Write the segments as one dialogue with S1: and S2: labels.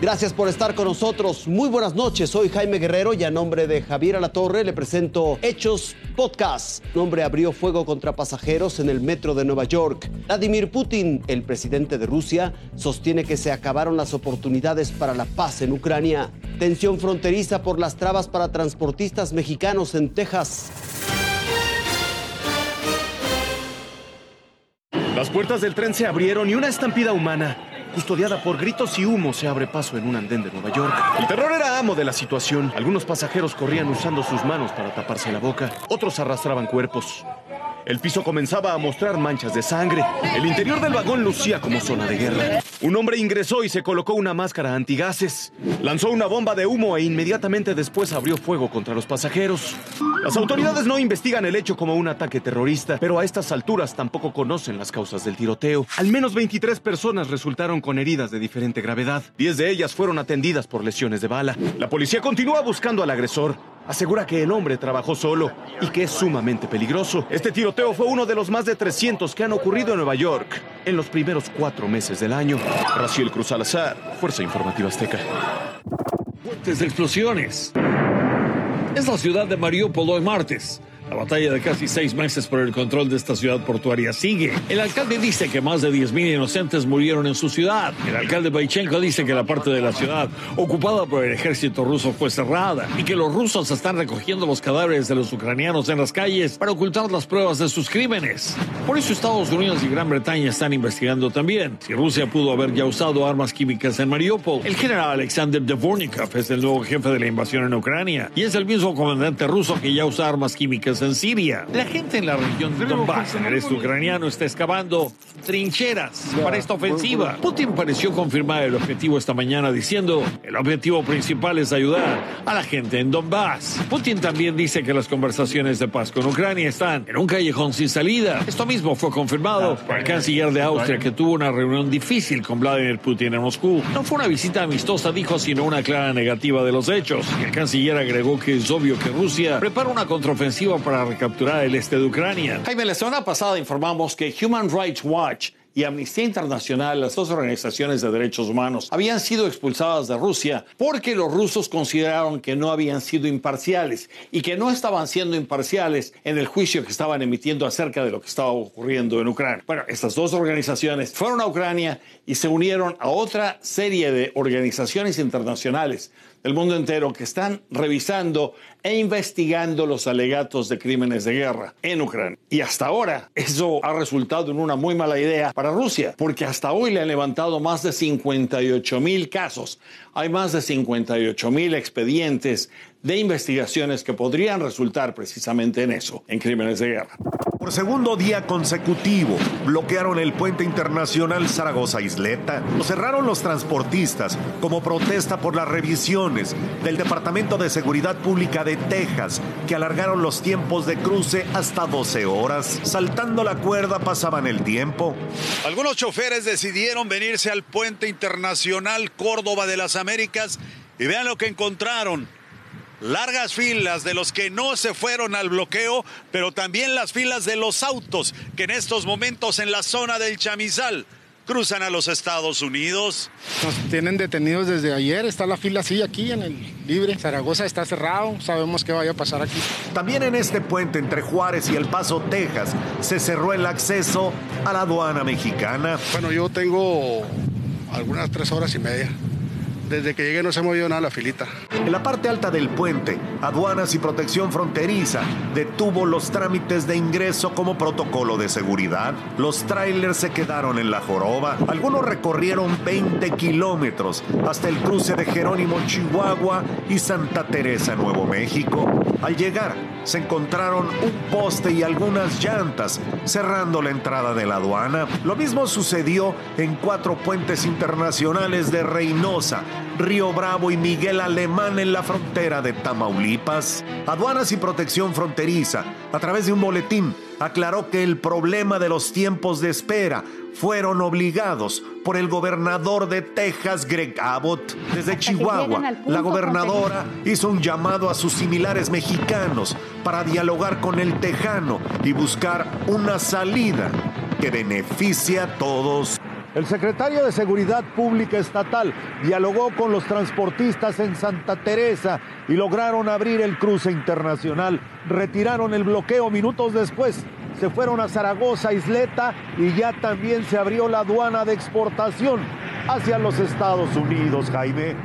S1: Gracias por estar con nosotros. Muy buenas noches. Soy Jaime Guerrero y a nombre de Javier Alatorre le presento Hechos Podcast. Un hombre abrió fuego contra pasajeros en el metro de Nueva York. Vladimir Putin, el presidente de Rusia, sostiene que se acabaron las oportunidades para la paz en Ucrania. Tensión fronteriza por las trabas para transportistas mexicanos en Texas.
S2: Las puertas del tren se abrieron y una estampida humana custodiada por gritos y humo, se abre paso en un andén de Nueva York. El terror era amo de la situación. Algunos pasajeros corrían usando sus manos para taparse la boca, otros arrastraban cuerpos. El piso comenzaba a mostrar manchas de sangre. El interior del vagón lucía como zona de guerra. Un hombre ingresó y se colocó una máscara antigases. Lanzó una bomba de humo e inmediatamente después abrió fuego contra los pasajeros. Las autoridades no investigan el hecho como un ataque terrorista, pero a estas alturas tampoco conocen las causas del tiroteo. Al menos 23 personas resultaron con heridas de diferente gravedad. 10 de ellas fueron atendidas por lesiones de bala. La policía continúa buscando al agresor asegura que el hombre trabajó solo y que es sumamente peligroso. Este tiroteo fue uno de los más de 300 que han ocurrido en Nueva York en los primeros cuatro meses del año. Raciel Cruz Salazar, Fuerza Informativa Azteca.
S3: Fuertes de explosiones. Es la ciudad de Mariupol hoy martes. La batalla de casi seis meses por el control de esta ciudad portuaria sigue. El alcalde dice que más de 10.000 inocentes murieron en su ciudad. El alcalde Baichenko dice que la parte de la ciudad ocupada por el ejército ruso fue cerrada y que los rusos están recogiendo los cadáveres de los ucranianos en las calles para ocultar las pruebas de sus crímenes. Por eso Estados Unidos y Gran Bretaña están investigando también si Rusia pudo haber ya usado armas químicas en Mariupol. El general Alexander Dvornikov es el nuevo jefe de la invasión en Ucrania y es el mismo comandante ruso que ya usa armas químicas en Siria. La gente en la región de Donbass, en el este ucraniano, está excavando trincheras para esta ofensiva. Putin pareció confirmar el objetivo esta mañana diciendo, el objetivo principal es ayudar a la gente en Donbass. Putin también dice que las conversaciones de paz con Ucrania están en un callejón sin salida. Esto mismo fue confirmado por el canciller de Austria que tuvo una reunión difícil con Vladimir Putin en Moscú. No fue una visita amistosa, dijo, sino una clara negativa de los hechos. El canciller agregó que es obvio que Rusia prepara una contraofensiva para para recapturar el este de Ucrania. Jaime, la semana pasada informamos que Human Rights Watch y Amnistía Internacional, las dos organizaciones de derechos humanos, habían sido expulsadas de Rusia porque los rusos consideraron que no habían sido imparciales y que no estaban siendo imparciales en el juicio que estaban emitiendo acerca de lo que estaba ocurriendo en Ucrania. Bueno, estas dos organizaciones fueron a Ucrania y se unieron a otra serie de organizaciones internacionales del mundo entero que están revisando e investigando los alegatos de crímenes de guerra en Ucrania. Y hasta ahora eso ha resultado en una muy mala idea para Rusia, porque hasta hoy le han levantado más de 58 mil casos. Hay más de 58 mil expedientes de investigaciones que podrían resultar precisamente en eso, en crímenes de guerra.
S4: Por segundo día consecutivo, bloquearon el puente internacional Zaragoza-Isleta. Lo cerraron los transportistas como protesta por las revisiones del Departamento de Seguridad Pública de Texas, que alargaron los tiempos de cruce hasta 12 horas. Saltando la cuerda pasaban el tiempo.
S5: Algunos choferes decidieron venirse al puente internacional Córdoba de las Américas y vean lo que encontraron largas filas de los que no se fueron al bloqueo, pero también las filas de los autos que en estos momentos en la zona del Chamizal cruzan a los Estados Unidos.
S6: Nos tienen detenidos desde ayer, está la fila así aquí en el libre. Zaragoza está cerrado, sabemos qué vaya a pasar aquí.
S4: También en este puente entre Juárez y El Paso, Texas, se cerró el acceso a la aduana mexicana.
S6: Bueno, yo tengo algunas tres horas y media desde que llegué no se ha movido nada la filita.
S4: En la parte alta del puente, Aduanas y Protección Fronteriza detuvo los trámites de ingreso como protocolo de seguridad. Los trailers se quedaron en la joroba. Algunos recorrieron 20 kilómetros hasta el cruce de Jerónimo, Chihuahua y Santa Teresa, Nuevo México. Al llegar, se encontraron un poste y algunas llantas cerrando la entrada de la aduana. Lo mismo sucedió en cuatro puentes internacionales de Reynosa, Río Bravo y Miguel Alemán en la frontera de Tamaulipas. Aduanas y Protección Fronteriza, a través de un boletín, aclaró que el problema de los tiempos de espera fueron obligados por el gobernador de Texas, Greg Abbott. Desde Chihuahua, la gobernadora hizo un llamado a sus similares mexicanos para dialogar con el tejano y buscar una salida que beneficie a todos. El secretario de Seguridad Pública Estatal dialogó con los transportistas en Santa Teresa y lograron abrir el cruce internacional. Retiraron el bloqueo minutos después. Se fueron a Zaragoza, Isleta y ya también se abrió la aduana de exportación hacia los Estados Unidos, Jaime.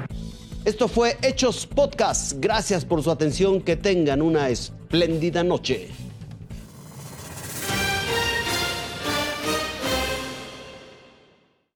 S1: Esto fue Hechos Podcast. Gracias por su atención. Que tengan una espléndida noche.